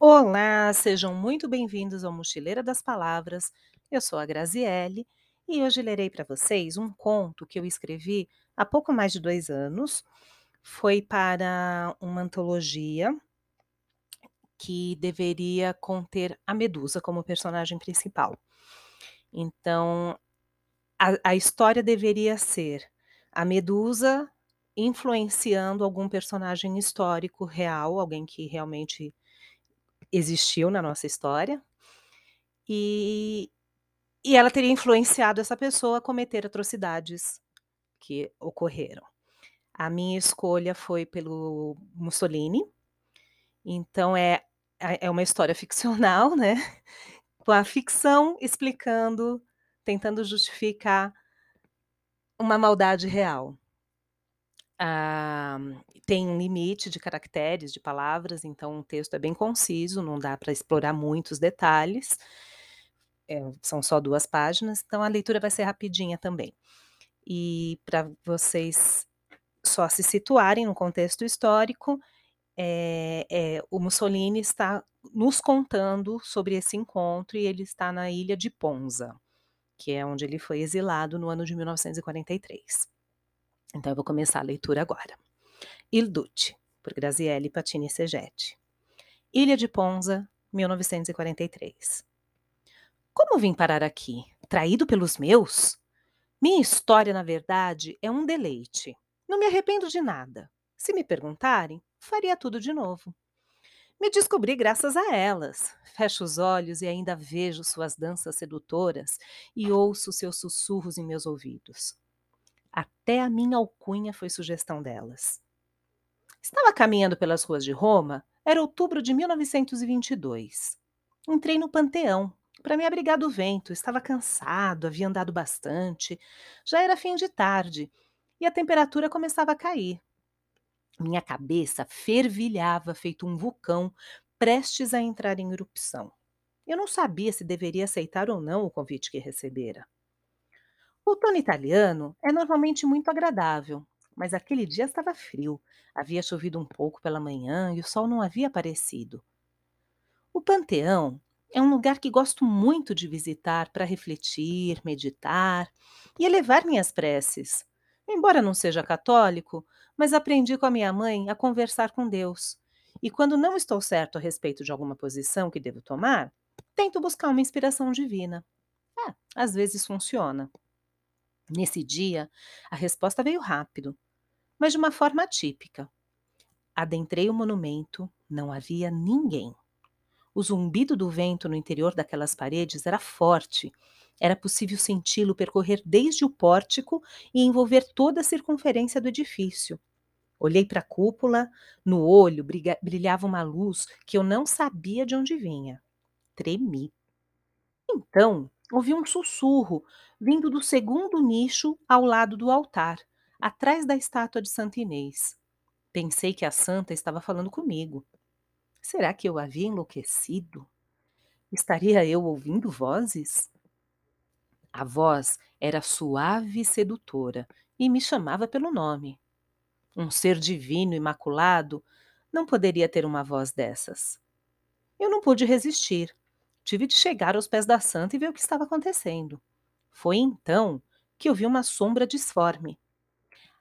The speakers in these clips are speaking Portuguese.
Olá, sejam muito bem-vindos ao Mochileira das Palavras. Eu sou a Graziele e hoje lerei para vocês um conto que eu escrevi há pouco mais de dois anos. Foi para uma antologia que deveria conter a Medusa como personagem principal. Então, a, a história deveria ser a Medusa influenciando algum personagem histórico real, alguém que realmente existiu na nossa história, e, e ela teria influenciado essa pessoa a cometer atrocidades que ocorreram. A minha escolha foi pelo Mussolini, então é, é uma história ficcional, né? Com a ficção explicando, tentando justificar uma maldade real. Ah, tem um limite de caracteres, de palavras, então o texto é bem conciso, não dá para explorar muitos detalhes. É, são só duas páginas, então a leitura vai ser rapidinha também. E para vocês só se situarem no contexto histórico, é, é, o Mussolini está nos contando sobre esse encontro e ele está na ilha de Ponza, que é onde ele foi exilado no ano de 1943. Então eu vou começar a leitura agora. Il Duce, por Graziele Patini Segetti. Ilha de Ponza, 1943. Como vim parar aqui? Traído pelos meus? Minha história, na verdade, é um deleite. Não me arrependo de nada. Se me perguntarem, faria tudo de novo. Me descobri graças a elas. Fecho os olhos e ainda vejo suas danças sedutoras e ouço seus sussurros em meus ouvidos. Até a minha alcunha foi sugestão delas. Estava caminhando pelas ruas de Roma, era outubro de 1922. Entrei no Panteão para me abrigar do vento, estava cansado, havia andado bastante, já era fim de tarde e a temperatura começava a cair. Minha cabeça fervilhava feito um vulcão prestes a entrar em erupção. Eu não sabia se deveria aceitar ou não o convite que recebera. O outono italiano é normalmente muito agradável, mas aquele dia estava frio. Havia chovido um pouco pela manhã e o sol não havia aparecido. O Panteão é um lugar que gosto muito de visitar para refletir, meditar e elevar minhas preces. Embora não seja católico, mas aprendi com a minha mãe a conversar com Deus. E quando não estou certo a respeito de alguma posição que devo tomar, tento buscar uma inspiração divina. É, às vezes funciona. Nesse dia, a resposta veio rápido, mas de uma forma atípica. Adentrei o monumento, não havia ninguém. O zumbido do vento no interior daquelas paredes era forte. Era possível senti-lo percorrer desde o pórtico e envolver toda a circunferência do edifício. Olhei para a cúpula, no olho brilhava uma luz que eu não sabia de onde vinha. Tremi. Então, ouvi um sussurro vindo do segundo nicho ao lado do altar, atrás da estátua de Santa Inês. Pensei que a santa estava falando comigo. Será que eu havia enlouquecido? Estaria eu ouvindo vozes? A voz era suave e sedutora e me chamava pelo nome. Um ser divino, imaculado, não poderia ter uma voz dessas. Eu não pude resistir Tive de chegar aos pés da santa e ver o que estava acontecendo. Foi então que eu vi uma sombra disforme.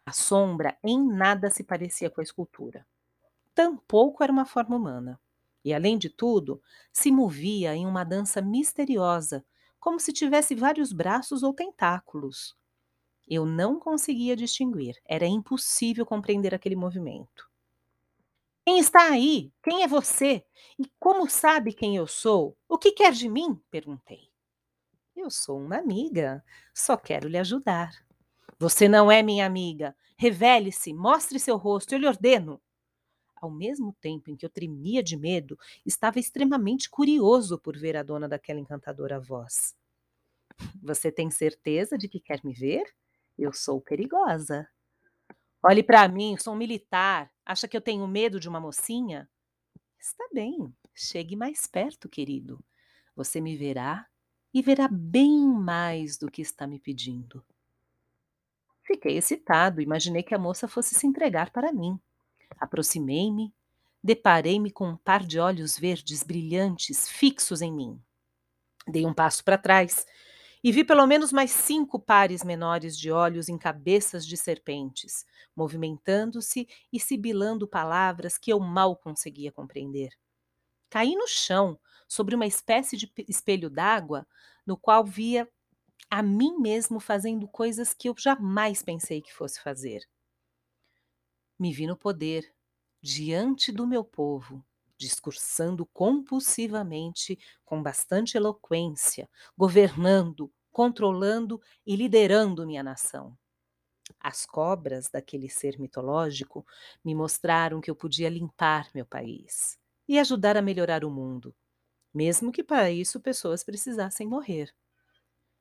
A sombra em nada se parecia com a escultura. Tampouco era uma forma humana. E, além de tudo, se movia em uma dança misteriosa, como se tivesse vários braços ou tentáculos. Eu não conseguia distinguir, era impossível compreender aquele movimento. Quem está aí? Quem é você? E como sabe quem eu sou? O que quer de mim? perguntei. Eu sou uma amiga, só quero lhe ajudar. Você não é minha amiga. Revele-se, mostre seu rosto, eu lhe ordeno. Ao mesmo tempo em que eu tremia de medo, estava extremamente curioso por ver a dona daquela encantadora voz. Você tem certeza de que quer me ver? Eu sou perigosa. Olhe para mim, sou um militar. Acha que eu tenho medo de uma mocinha? Está bem, chegue mais perto, querido. Você me verá e verá bem mais do que está me pedindo. Fiquei excitado, imaginei que a moça fosse se entregar para mim. Aproximei-me, deparei-me com um par de olhos verdes brilhantes fixos em mim. Dei um passo para trás e vi pelo menos mais cinco pares menores de olhos em cabeças de serpentes, movimentando-se e sibilando palavras que eu mal conseguia compreender. Caí no chão, sobre uma espécie de espelho d'água, no qual via a mim mesmo fazendo coisas que eu jamais pensei que fosse fazer. Me vi no poder, diante do meu povo, discursando compulsivamente, com bastante eloquência, governando, controlando e liderando minha nação. As cobras daquele ser mitológico me mostraram que eu podia limpar meu país e ajudar a melhorar o mundo, mesmo que para isso pessoas precisassem morrer.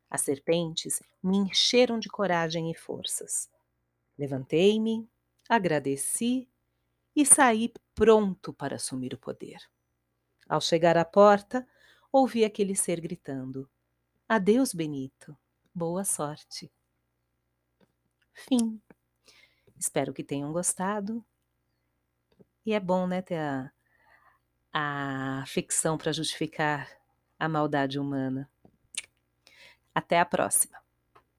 As serpentes me encheram de coragem e forças. Levantei-me, agradeci e saí pronto para assumir o poder. Ao chegar à porta, ouvi aquele ser gritando: Adeus, Benito. Boa sorte. Fim. Espero que tenham gostado. E é bom, né, ter a, a ficção para justificar a maldade humana. Até a próxima!